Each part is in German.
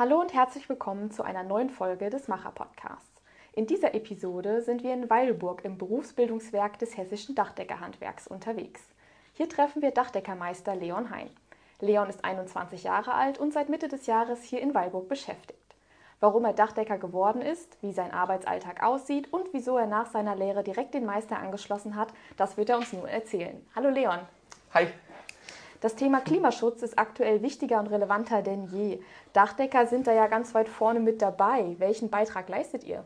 Hallo und herzlich willkommen zu einer neuen Folge des Macher Podcasts. In dieser Episode sind wir in Weilburg im Berufsbildungswerk des hessischen Dachdeckerhandwerks unterwegs. Hier treffen wir Dachdeckermeister Leon Hein. Leon ist 21 Jahre alt und seit Mitte des Jahres hier in Weilburg beschäftigt. Warum er Dachdecker geworden ist, wie sein Arbeitsalltag aussieht und wieso er nach seiner Lehre direkt den Meister angeschlossen hat, das wird er uns nun erzählen. Hallo Leon. Hi. Das Thema Klimaschutz ist aktuell wichtiger und relevanter denn je. Dachdecker sind da ja ganz weit vorne mit dabei. Welchen Beitrag leistet ihr?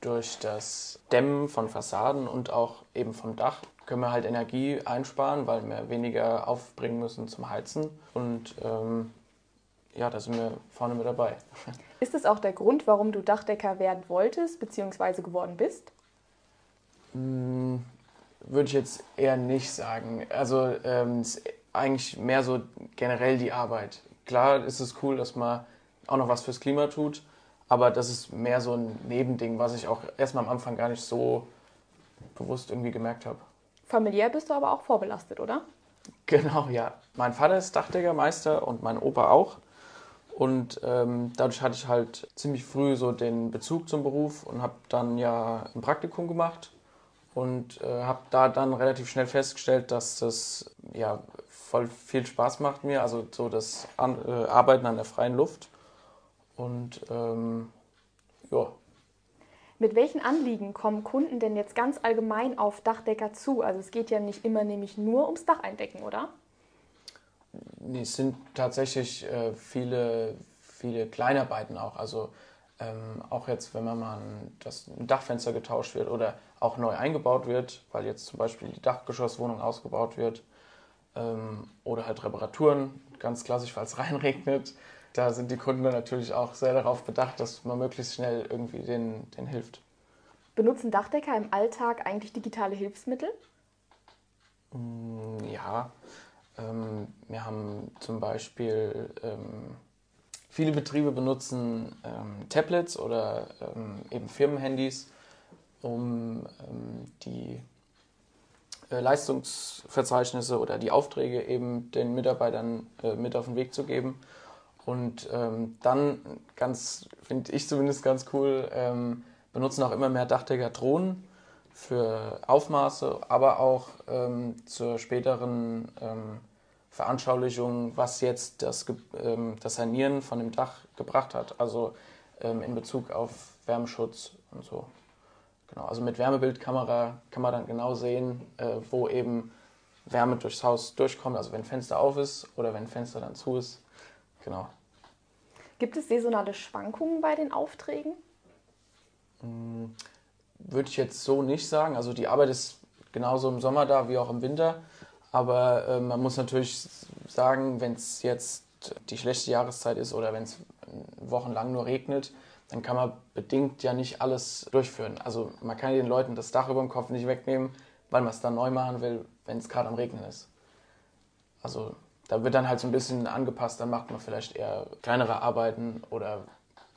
Durch das Dämmen von Fassaden und auch eben vom Dach können wir halt Energie einsparen, weil wir weniger aufbringen müssen zum Heizen. Und ähm, ja, da sind wir vorne mit dabei. Ist es auch der Grund, warum du Dachdecker werden wolltest bzw. geworden bist? Hm, würde ich jetzt eher nicht sagen. Also ähm, eigentlich mehr so generell die Arbeit. Klar ist es cool, dass man auch noch was fürs Klima tut, aber das ist mehr so ein Nebending, was ich auch erstmal am Anfang gar nicht so bewusst irgendwie gemerkt habe. Familiär bist du aber auch vorbelastet, oder? Genau, ja. Mein Vater ist Dachdeckermeister und mein Opa auch. Und ähm, dadurch hatte ich halt ziemlich früh so den Bezug zum Beruf und habe dann ja ein Praktikum gemacht und äh, habe da dann relativ schnell festgestellt, dass das ja voll viel Spaß macht mir, also so das an, äh, Arbeiten an der freien Luft. Und ähm, ja. Mit welchen Anliegen kommen Kunden denn jetzt ganz allgemein auf Dachdecker zu? Also es geht ja nicht immer nämlich nur ums Dacheindecken, oder? Nee, es sind tatsächlich äh, viele, viele Kleinarbeiten auch. Also ähm, auch jetzt, wenn man mal ein, das, ein Dachfenster getauscht wird oder auch neu eingebaut wird, weil jetzt zum Beispiel die Dachgeschosswohnung ausgebaut wird ähm, oder halt Reparaturen, ganz klassisch, es reinregnet. Da sind die Kunden natürlich auch sehr darauf bedacht, dass man möglichst schnell irgendwie den, den hilft. Benutzen Dachdecker im Alltag eigentlich digitale Hilfsmittel? Mm, ja, ähm, wir haben zum Beispiel ähm, viele Betriebe benutzen ähm, Tablets oder ähm, eben Firmenhandys, um ähm, die Leistungsverzeichnisse oder die Aufträge eben den Mitarbeitern äh, mit auf den Weg zu geben. Und ähm, dann, ganz, finde ich zumindest ganz cool, benutzen auch immer mehr Dachdecker Drohnen für Aufmaße, aber auch zur späteren Veranschaulichung, was jetzt das, ähm, das Sanieren von dem Dach gebracht hat. Also ähm, in Bezug auf Wärmeschutz und so. Genau, also mit Wärmebildkamera kann man dann genau sehen, äh, wo eben Wärme durchs Haus durchkommt, also wenn Fenster auf ist oder wenn Fenster dann zu ist. Genau. Gibt es saisonale Schwankungen bei den Aufträgen? Hm, würde ich jetzt so nicht sagen. Also die Arbeit ist genauso im Sommer da wie auch im Winter. Aber äh, man muss natürlich sagen, wenn es jetzt die schlechte Jahreszeit ist oder wenn es wochenlang nur regnet, dann kann man bedingt ja nicht alles durchführen. Also man kann den Leuten das Dach über dem Kopf nicht wegnehmen, weil man es dann neu machen will, wenn es gerade am Regnen ist. Also da wird dann halt so ein bisschen angepasst, dann macht man vielleicht eher kleinere Arbeiten oder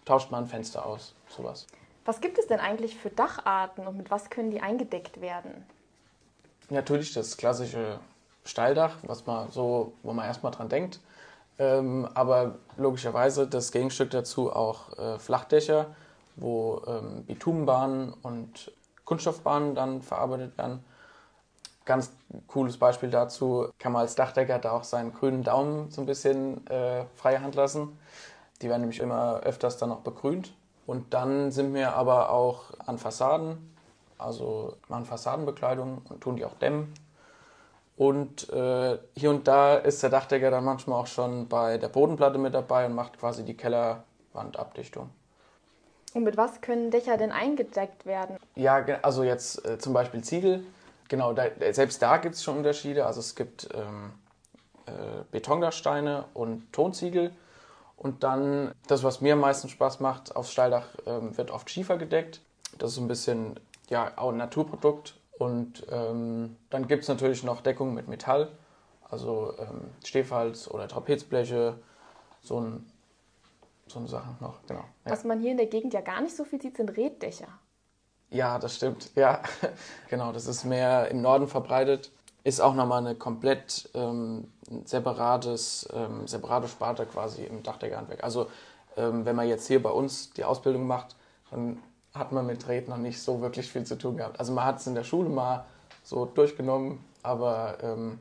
tauscht man ein Fenster aus, sowas. Was gibt es denn eigentlich für Dacharten und mit was können die eingedeckt werden? Natürlich das klassische Steildach, was man so, wo man erstmal dran denkt. Ähm, aber logischerweise das Gegenstück dazu auch äh, Flachdächer, wo ähm, Bitumenbahnen und Kunststoffbahnen dann verarbeitet werden. Ganz cooles Beispiel dazu kann man als Dachdecker da auch seinen grünen Daumen so ein bisschen äh, freie Hand lassen. Die werden nämlich immer öfters dann noch begrünt. Und dann sind wir aber auch an Fassaden, also machen Fassadenbekleidung und tun die auch dämmen. Und äh, hier und da ist der Dachdecker dann manchmal auch schon bei der Bodenplatte mit dabei und macht quasi die Kellerwandabdichtung. Und mit was können Dächer denn eingedeckt werden? Ja, also jetzt äh, zum Beispiel Ziegel. Genau, da, selbst da gibt es schon Unterschiede. Also es gibt ähm, äh, Betondachsteine und Tonziegel. Und dann, das, was mir am meisten Spaß macht, aufs Steildach ähm, wird oft Schiefer gedeckt. Das ist ein bisschen ja, auch ein Naturprodukt und ähm, dann gibt es natürlich noch Deckung mit Metall, also ähm, Stehfalz oder Trapezbleche, so, ein, so eine Sache noch, genau. Ja. Was man hier in der Gegend ja gar nicht so viel sieht, sind Reddächer. Ja, das stimmt, ja. genau, das ist mehr im Norden verbreitet. Ist auch nochmal eine komplett ähm, separates, ähm, separate Sparte quasi im Dachdeckerhandwerk. Also ähm, wenn man jetzt hier bei uns die Ausbildung macht, dann hat man mit Red noch nicht so wirklich viel zu tun gehabt. Also man hat es in der Schule mal so durchgenommen, aber ähm,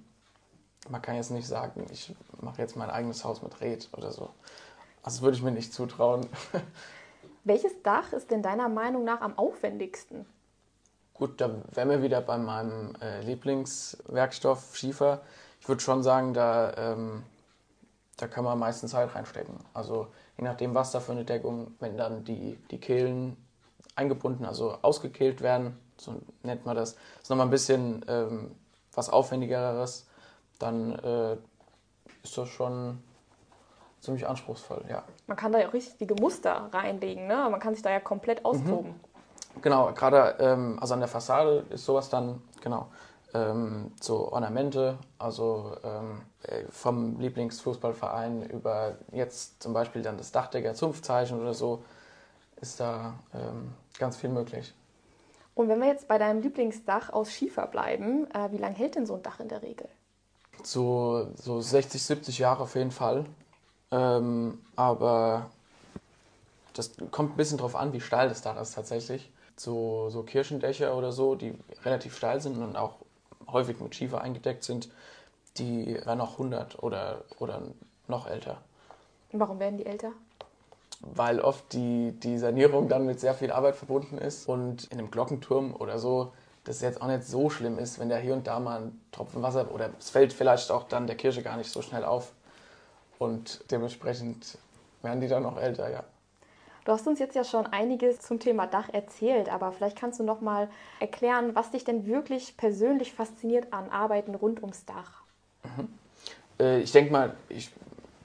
man kann jetzt nicht sagen, ich mache jetzt mein eigenes Haus mit Red oder so. Also würde ich mir nicht zutrauen. Welches Dach ist denn deiner Meinung nach am aufwendigsten? Gut, da wären wir wieder bei meinem äh, Lieblingswerkstoff Schiefer. Ich würde schon sagen, da, ähm, da kann man meistens Zeit reinstecken. Also je nachdem, was da für eine Deckung, wenn dann die, die Kehlen eingebunden, also ausgekehlt werden, so nennt man das, ist nochmal ein bisschen ähm, was Aufwendigeres, dann äh, ist das schon ziemlich anspruchsvoll, ja. Man kann da ja auch richtige Muster reinlegen, ne? Man kann sich da ja komplett austoben. Mhm. Genau, gerade ähm, also an der Fassade ist sowas dann, genau, ähm, so Ornamente, also ähm, äh, vom Lieblingsfußballverein über jetzt zum Beispiel dann das Dachdecker Zunftzeichen oder so, ist da ähm, ganz viel möglich. Und wenn wir jetzt bei deinem Lieblingsdach aus Schiefer bleiben, äh, wie lange hält denn so ein Dach in der Regel? So, so 60, 70 Jahre auf jeden Fall. Ähm, aber das kommt ein bisschen drauf an, wie steil das Dach ist tatsächlich. So, so Kirchendächer oder so, die relativ steil sind und auch häufig mit Schiefer eingedeckt sind, die werden noch 100 oder, oder noch älter. Warum werden die älter? Weil oft die, die Sanierung dann mit sehr viel Arbeit verbunden ist und in einem Glockenturm oder so das jetzt auch nicht so schlimm ist, wenn da hier und da mal ein Tropfen Wasser oder es fällt vielleicht auch dann der Kirche gar nicht so schnell auf. Und dementsprechend werden die dann auch älter, ja. Du hast uns jetzt ja schon einiges zum Thema Dach erzählt, aber vielleicht kannst du noch mal erklären, was dich denn wirklich persönlich fasziniert an Arbeiten rund ums Dach. Mhm. Äh, ich denke mal, ich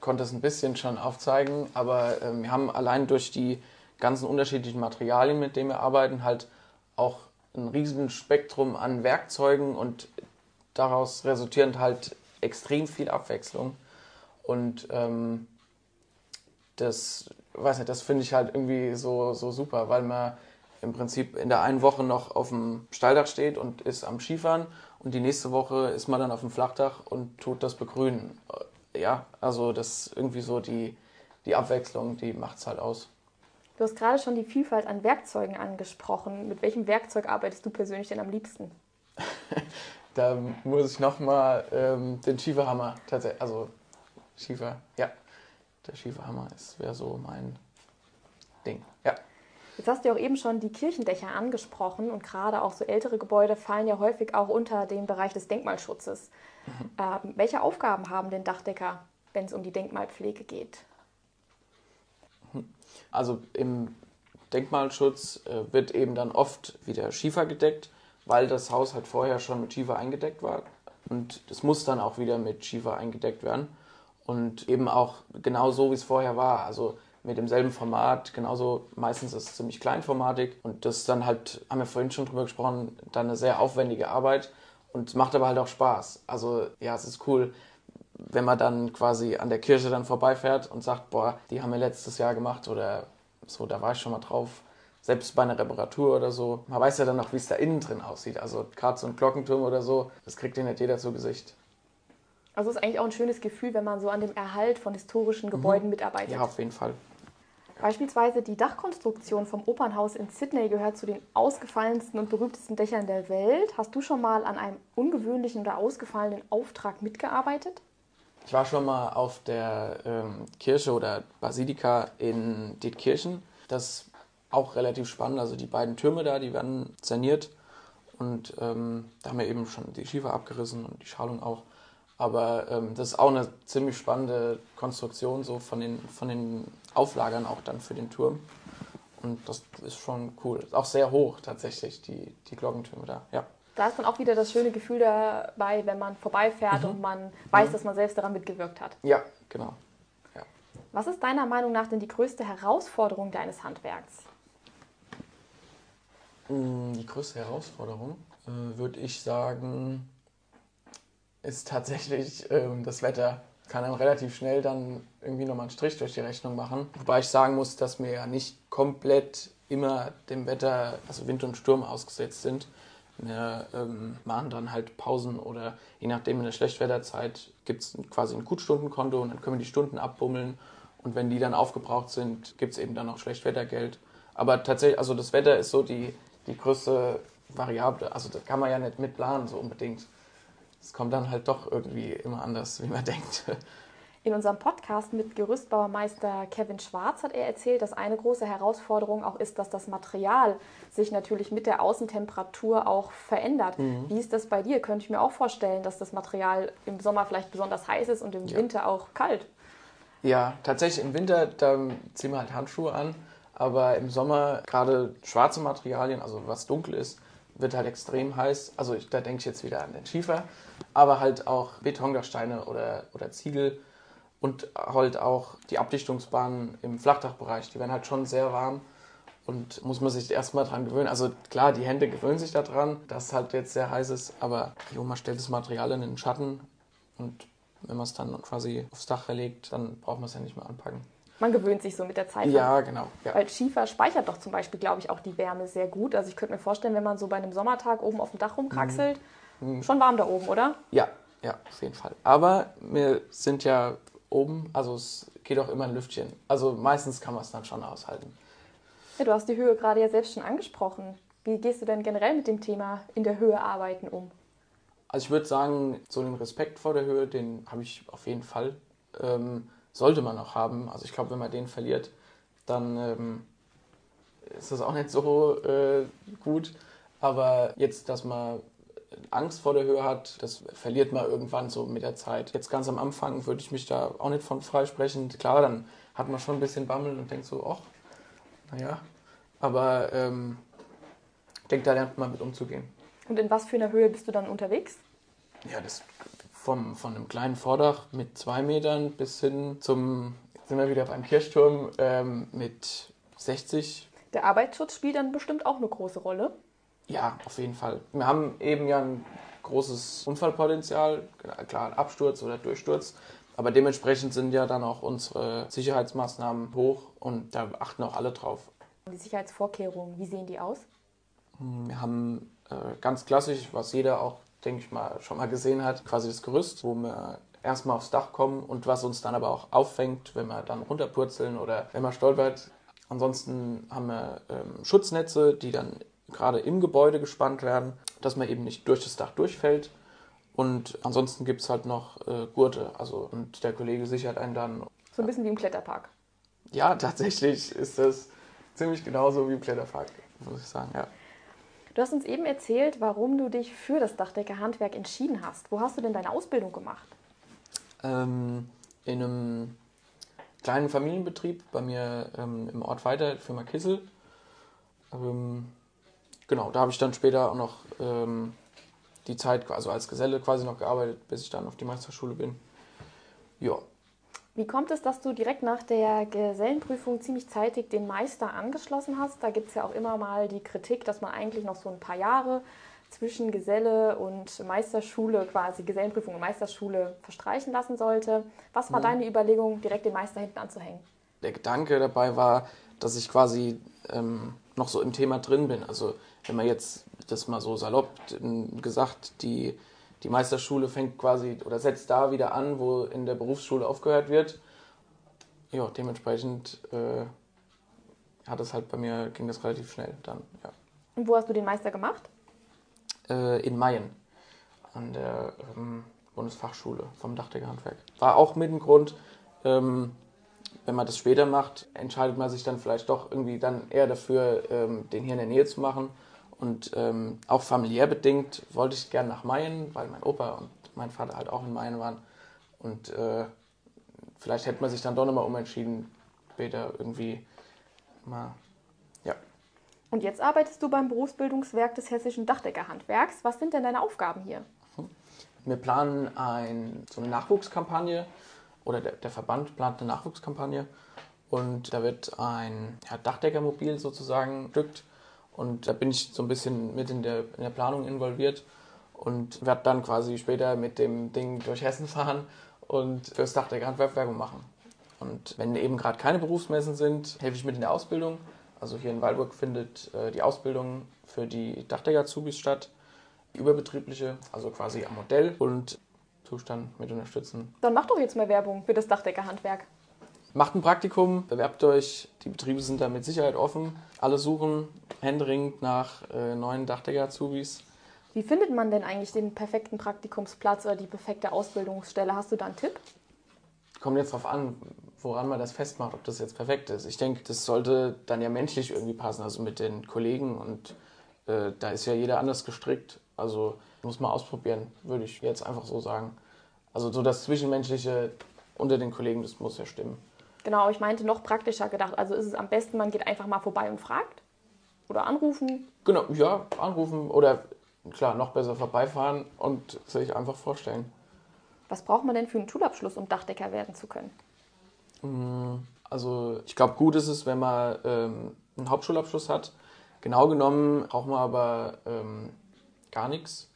konnte es ein bisschen schon aufzeigen, aber äh, wir haben allein durch die ganzen unterschiedlichen Materialien, mit denen wir arbeiten, halt auch ein riesen Spektrum an Werkzeugen und daraus resultierend halt extrem viel Abwechslung. Und ähm, das, weiß nicht, das finde ich halt irgendwie so, so super, weil man im Prinzip in der einen Woche noch auf dem Stalldach steht und ist am Skifahren und die nächste Woche ist man dann auf dem Flachdach und tut das begrünen. Ja, also das ist irgendwie so die, die Abwechslung, die macht es halt aus. Du hast gerade schon die Vielfalt an Werkzeugen angesprochen. Mit welchem Werkzeug arbeitest du persönlich denn am liebsten? da muss ich nochmal ähm, den Schieferhammer tatsächlich, also Schiefer, ja. Der Schieferhammer wäre so mein Ding, ja. Jetzt hast du ja auch eben schon die Kirchendächer angesprochen und gerade auch so ältere Gebäude fallen ja häufig auch unter den Bereich des Denkmalschutzes. Mhm. Ähm, welche Aufgaben haben denn Dachdecker, wenn es um die Denkmalpflege geht? Mhm. Also im Denkmalschutz äh, wird eben dann oft wieder Schiefer gedeckt, weil das Haus halt vorher schon mit Schiefer eingedeckt war. Und es muss dann auch wieder mit Schiefer eingedeckt werden. Und eben auch genau so, wie es vorher war. Also mit demselben Format, genauso meistens ist es ziemlich kleinformatig. Und das ist dann halt, haben wir vorhin schon drüber gesprochen, dann eine sehr aufwendige Arbeit. Und es macht aber halt auch Spaß. Also ja, es ist cool, wenn man dann quasi an der Kirche dann vorbeifährt und sagt, boah, die haben wir letztes Jahr gemacht oder so, da war ich schon mal drauf. Selbst bei einer Reparatur oder so. Man weiß ja dann noch, wie es da innen drin aussieht. Also gerade so ein Glockenturm oder so, das kriegt ja nicht jeder zu Gesicht. Also es ist eigentlich auch ein schönes Gefühl, wenn man so an dem Erhalt von historischen Gebäuden mhm. mitarbeitet. Ja, auf jeden Fall. Beispielsweise die Dachkonstruktion vom Opernhaus in Sydney gehört zu den ausgefallensten und berühmtesten Dächern der Welt. Hast du schon mal an einem ungewöhnlichen oder ausgefallenen Auftrag mitgearbeitet? Ich war schon mal auf der ähm, Kirche oder Basilika in Dietkirchen. Das ist auch relativ spannend. Also die beiden Türme da, die werden saniert. Und ähm, da haben wir eben schon die Schiefer abgerissen und die Schalung auch. Aber ähm, das ist auch eine ziemlich spannende Konstruktion so von den, von den Auflagern auch dann für den Turm. Und das ist schon cool. Ist auch sehr hoch tatsächlich, die, die Glockentürme da. Ja. Da ist dann auch wieder das schöne Gefühl dabei, wenn man vorbeifährt mhm. und man weiß, mhm. dass man selbst daran mitgewirkt hat. Ja, genau. Ja. Was ist deiner Meinung nach denn die größte Herausforderung deines Handwerks? Mm, die größte Herausforderung äh, würde ich sagen, ist tatsächlich ähm, das Wetter. Kann einem relativ schnell dann irgendwie nochmal einen Strich durch die Rechnung machen. Wobei ich sagen muss, dass wir ja nicht komplett immer dem Wetter, also Wind und Sturm ausgesetzt sind. Wir ähm, machen dann halt Pausen oder je nachdem in der Schlechtwetterzeit gibt es quasi ein Gutstundenkonto und dann können wir die Stunden abbummeln Und wenn die dann aufgebraucht sind, gibt es eben dann noch Schlechtwettergeld. Aber tatsächlich, also das Wetter ist so die, die größte Variable. Also das kann man ja nicht mitplanen, so unbedingt. Es kommt dann halt doch irgendwie immer anders, wie man denkt. In unserem Podcast mit Gerüstbauermeister Kevin Schwarz hat er erzählt, dass eine große Herausforderung auch ist, dass das Material sich natürlich mit der Außentemperatur auch verändert. Mhm. Wie ist das bei dir? Könnte ich mir auch vorstellen, dass das Material im Sommer vielleicht besonders heiß ist und im ja. Winter auch kalt. Ja, tatsächlich im Winter, da ziehen wir halt Handschuhe an, aber im Sommer gerade schwarze Materialien, also was dunkel ist, wird halt extrem heiß. Also ich, da denke ich jetzt wieder an den Schiefer, aber halt auch Betondachsteine oder, oder Ziegel und halt auch die Abdichtungsbahnen im Flachdachbereich, die werden halt schon sehr warm und muss man sich erstmal dran gewöhnen. Also klar, die Hände gewöhnen sich daran, dass es halt jetzt sehr heiß ist, aber man stellt das Material in den Schatten und wenn man es dann quasi aufs Dach verlegt, dann braucht man es ja nicht mehr anpacken. Man gewöhnt sich so mit der Zeit. Ja, an. genau. Ja. Weil Schiefer speichert doch zum Beispiel, glaube ich, auch die Wärme sehr gut. Also ich könnte mir vorstellen, wenn man so bei einem Sommertag oben auf dem Dach rumkraxelt, mhm. Schon warm da oben, oder? Ja, ja, auf jeden Fall. Aber wir sind ja oben, also es geht auch immer ein Lüftchen. Also meistens kann man es dann schon aushalten. Ja, du hast die Höhe gerade ja selbst schon angesprochen. Wie gehst du denn generell mit dem Thema in der Höhe arbeiten um? Also ich würde sagen, so den Respekt vor der Höhe, den habe ich auf jeden Fall. Ähm, sollte man auch haben. Also ich glaube, wenn man den verliert, dann ähm, ist das auch nicht so äh, gut. Aber jetzt, dass man Angst vor der Höhe hat, das verliert man irgendwann so mit der Zeit. Jetzt ganz am Anfang würde ich mich da auch nicht von freisprechen. Klar, dann hat man schon ein bisschen Bammel und denkt so, ach, naja. Aber ähm, ich denke, da lernt man mit umzugehen. Und in was für einer Höhe bist du dann unterwegs? Ja, das vom, von einem kleinen Vordach mit zwei Metern bis hin zum, jetzt sind wir wieder beim Kirchturm, ähm, mit 60. Der Arbeitsschutz spielt dann bestimmt auch eine große Rolle. Ja, auf jeden Fall. Wir haben eben ja ein großes Unfallpotenzial, klar Absturz oder Durchsturz, aber dementsprechend sind ja dann auch unsere Sicherheitsmaßnahmen hoch und da achten auch alle drauf. Die Sicherheitsvorkehrungen, wie sehen die aus? Wir haben äh, ganz klassisch, was jeder auch, denke ich mal, schon mal gesehen hat, quasi das Gerüst, wo wir erstmal aufs Dach kommen und was uns dann aber auch auffängt, wenn wir dann runterpurzeln oder wenn man stolpert. Ansonsten haben wir ähm, Schutznetze, die dann gerade im Gebäude gespannt werden, dass man eben nicht durch das Dach durchfällt. Und ansonsten gibt es halt noch äh, Gurte. Also, und der Kollege sichert einen dann. So ein bisschen wie im Kletterpark. Ja, tatsächlich ist das ziemlich genauso wie im Kletterpark, muss ich sagen, ja. Du hast uns eben erzählt, warum du dich für das Dachdeckerhandwerk entschieden hast. Wo hast du denn deine Ausbildung gemacht? Ähm, in einem kleinen Familienbetrieb bei mir ähm, im Ort weiter, Firma Kissel. Ähm, genau, da habe ich dann später auch noch ähm, die Zeit, also als Geselle quasi noch gearbeitet, bis ich dann auf die Meisterschule bin. Ja. Wie kommt es, dass du direkt nach der Gesellenprüfung ziemlich zeitig den Meister angeschlossen hast? Da gibt es ja auch immer mal die Kritik, dass man eigentlich noch so ein paar Jahre zwischen Geselle und Meisterschule, quasi Gesellenprüfung und Meisterschule verstreichen lassen sollte. Was war mhm. deine Überlegung, direkt den Meister hinten anzuhängen? Der Gedanke dabei war, dass ich quasi ähm, noch so im Thema drin bin. Also wenn man jetzt das mal so salopp gesagt, die, die Meisterschule fängt quasi oder setzt da wieder an, wo in der Berufsschule aufgehört wird. Ja, dementsprechend äh, hat es halt bei mir, ging das relativ schnell dann, ja. Und wo hast du den Meister gemacht? Äh, in Mayen, an der ähm, Bundesfachschule vom Dachdeckerhandwerk. War auch mit dem Grund, ähm, wenn man das später macht, entscheidet man sich dann vielleicht doch irgendwie dann eher dafür, ähm, den hier in der Nähe zu machen. Und ähm, auch familiär bedingt wollte ich gerne nach Mayen, weil mein Opa und mein Vater halt auch in Mayen waren. Und äh, vielleicht hätte man sich dann doch nochmal umentschieden, später irgendwie mal, ja. Und jetzt arbeitest du beim Berufsbildungswerk des Hessischen Dachdeckerhandwerks. Was sind denn deine Aufgaben hier? Wir planen ein, so eine Nachwuchskampagne oder der, der Verband plant eine Nachwuchskampagne und da wird ein ja, Dachdeckermobil sozusagen stückt und da bin ich so ein bisschen mit in der, in der Planung involviert und werde dann quasi später mit dem Ding durch Hessen fahren und fürs Dachdeckerhandwerk Werbung machen. Und wenn eben gerade keine Berufsmessen sind, helfe ich mit in der Ausbildung. Also hier in Weilburg findet äh, die Ausbildung für die Dachdecker-Zubis statt, die überbetriebliche, also quasi am Modell. Und Zustand mit unterstützen. Dann mach doch jetzt mal Werbung für das Dachdeckerhandwerk. Macht ein Praktikum, bewerbt euch. Die Betriebe sind da mit Sicherheit offen. Alle suchen händeringend nach äh, neuen Dachdecker-Azubis. Wie findet man denn eigentlich den perfekten Praktikumsplatz oder die perfekte Ausbildungsstelle? Hast du da einen Tipp? Kommt jetzt darauf an, woran man das festmacht, ob das jetzt perfekt ist. Ich denke, das sollte dann ja menschlich irgendwie passen, also mit den Kollegen und äh, da ist ja jeder anders gestrickt. Also muss man ausprobieren, würde ich jetzt einfach so sagen. Also so das Zwischenmenschliche unter den Kollegen, das muss ja stimmen. Genau, ich meinte noch praktischer gedacht. Also ist es am besten, man geht einfach mal vorbei und fragt? Oder anrufen? Genau, ja, anrufen oder klar, noch besser vorbeifahren und sich einfach vorstellen. Was braucht man denn für einen Schulabschluss, um Dachdecker werden zu können? Also ich glaube, gut ist es, wenn man ähm, einen Hauptschulabschluss hat. Genau genommen braucht man aber ähm, gar nichts.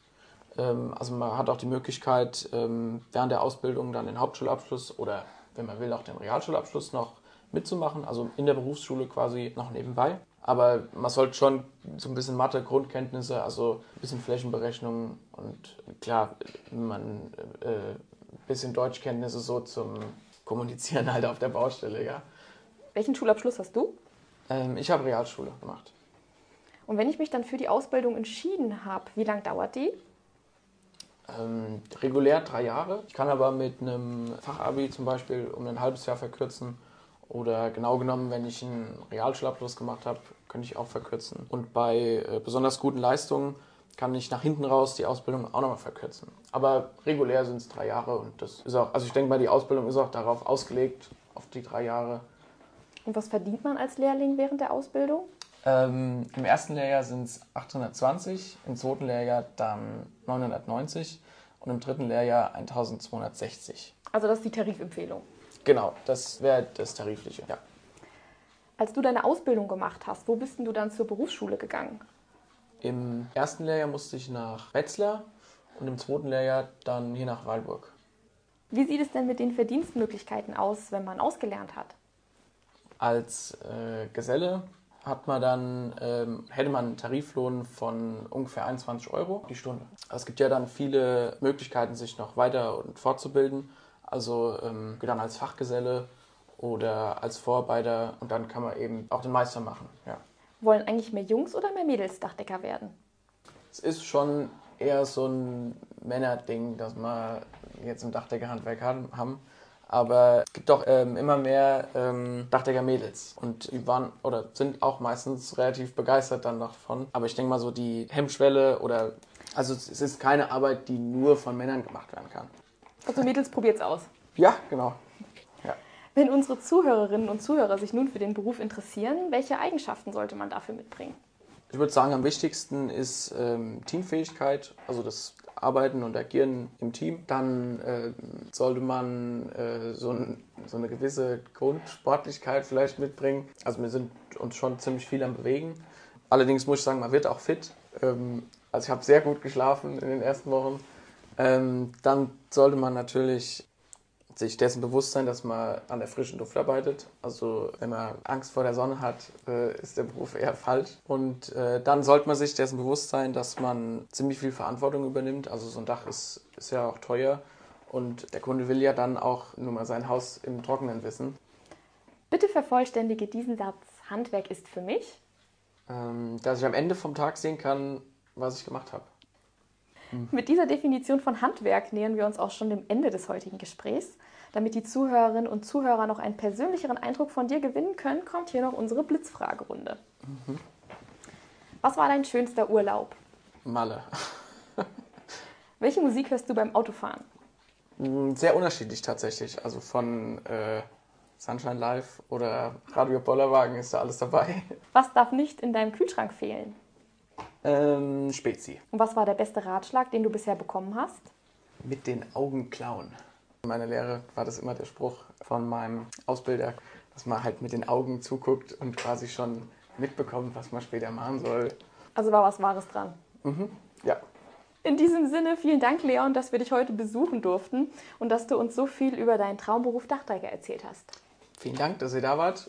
Ähm, also man hat auch die Möglichkeit, ähm, während der Ausbildung dann den Hauptschulabschluss oder wenn man will auch den Realschulabschluss noch mitzumachen, also in der Berufsschule quasi noch nebenbei. Aber man sollte schon so ein bisschen Mathe, Grundkenntnisse, also ein bisschen Flächenberechnung und klar, man äh, ein bisschen Deutschkenntnisse so zum Kommunizieren halt auf der Baustelle, ja. Welchen Schulabschluss hast du? Ähm, ich habe Realschule gemacht. Und wenn ich mich dann für die Ausbildung entschieden habe, wie lange dauert die? Ähm, regulär drei Jahre. Ich kann aber mit einem Fachabi zum Beispiel um ein halbes Jahr verkürzen. Oder genau genommen, wenn ich einen Realschulabschluss gemacht habe, könnte ich auch verkürzen. Und bei äh, besonders guten Leistungen kann ich nach hinten raus die Ausbildung auch nochmal verkürzen. Aber regulär sind es drei Jahre und das ist auch, also ich denke mal, die Ausbildung ist auch darauf ausgelegt, auf die drei Jahre. Und was verdient man als Lehrling während der Ausbildung? Ähm, Im ersten Lehrjahr sind es 820, im zweiten Lehrjahr dann 990 und im dritten Lehrjahr 1260. Also das ist die Tarifempfehlung. Genau, das wäre das Tarifliche, ja. Als du deine Ausbildung gemacht hast, wo bist denn du dann zur Berufsschule gegangen? Im ersten Lehrjahr musste ich nach Wetzlar und im zweiten Lehrjahr dann hier nach Weilburg. Wie sieht es denn mit den Verdienstmöglichkeiten aus, wenn man ausgelernt hat? Als äh, Geselle hat man dann, ähm, hätte man einen Tariflohn von ungefähr 21 Euro die Stunde. Also es gibt ja dann viele Möglichkeiten, sich noch weiter und fortzubilden. Also ähm, dann als Fachgeselle oder als Vorarbeiter und dann kann man eben auch den Meister machen. Ja. Wollen eigentlich mehr Jungs oder mehr Mädels Dachdecker werden? Es ist schon eher so ein Männerding, dass wir jetzt im Dachdeckerhandwerk haben. Aber es gibt auch ähm, immer mehr ähm, Dachdecker-Mädels. Und die waren oder sind auch meistens relativ begeistert dann davon. Aber ich denke mal so, die Hemmschwelle oder. Also es ist keine Arbeit, die nur von Männern gemacht werden kann. Also Mädels, probiert's aus. Ja, genau. Ja. Wenn unsere Zuhörerinnen und Zuhörer sich nun für den Beruf interessieren, welche Eigenschaften sollte man dafür mitbringen? Ich würde sagen, am wichtigsten ist ähm, Teamfähigkeit, also das Arbeiten und Agieren im Team. Dann äh, sollte man äh, so, ein, so, eine gewisse Grundsportlichkeit vielleicht mitbringen. Also wir sind uns schon ziemlich viel am Bewegen. Allerdings muss ich sagen, man wird auch fit. Ähm, also ich habe sehr gut geschlafen in den ersten Wochen. Ähm, dann sollte man natürlich sich dessen bewusst sein, dass man an der frischen Luft arbeitet. Also wenn man Angst vor der Sonne hat, äh, ist der Beruf eher falsch. Und äh, dann sollte man sich dessen bewusst sein, dass man ziemlich viel Verantwortung übernimmt. Also so ein Dach ist, ist ja auch teuer und der Kunde will ja dann auch nur mal sein Haus im Trockenen wissen. Bitte vervollständige diesen Satz. Handwerk ist für mich? Ähm, dass ich am Ende vom Tag sehen kann, was ich gemacht habe. Mit dieser Definition von Handwerk nähern wir uns auch schon dem Ende des heutigen Gesprächs. Damit die Zuhörerinnen und Zuhörer noch einen persönlicheren Eindruck von dir gewinnen können, kommt hier noch unsere Blitzfragerunde. Mhm. Was war dein schönster Urlaub? Malle. Welche Musik hörst du beim Autofahren? Mm, sehr unterschiedlich tatsächlich. Also von äh, Sunshine Live oder Radio Bollerwagen ist da alles dabei. Was darf nicht in deinem Kühlschrank fehlen? Ähm, Spezi. Und was war der beste Ratschlag, den du bisher bekommen hast? Mit den Augen klauen. In meiner Lehre war das immer der Spruch von meinem Ausbilder, dass man halt mit den Augen zuguckt und quasi schon mitbekommt, was man später machen soll. Also war was Wahres dran. Mhm. Ja. In diesem Sinne, vielen Dank, Leon, dass wir dich heute besuchen durften und dass du uns so viel über deinen Traumberuf Dachdecker erzählt hast. Vielen Dank, dass ihr da wart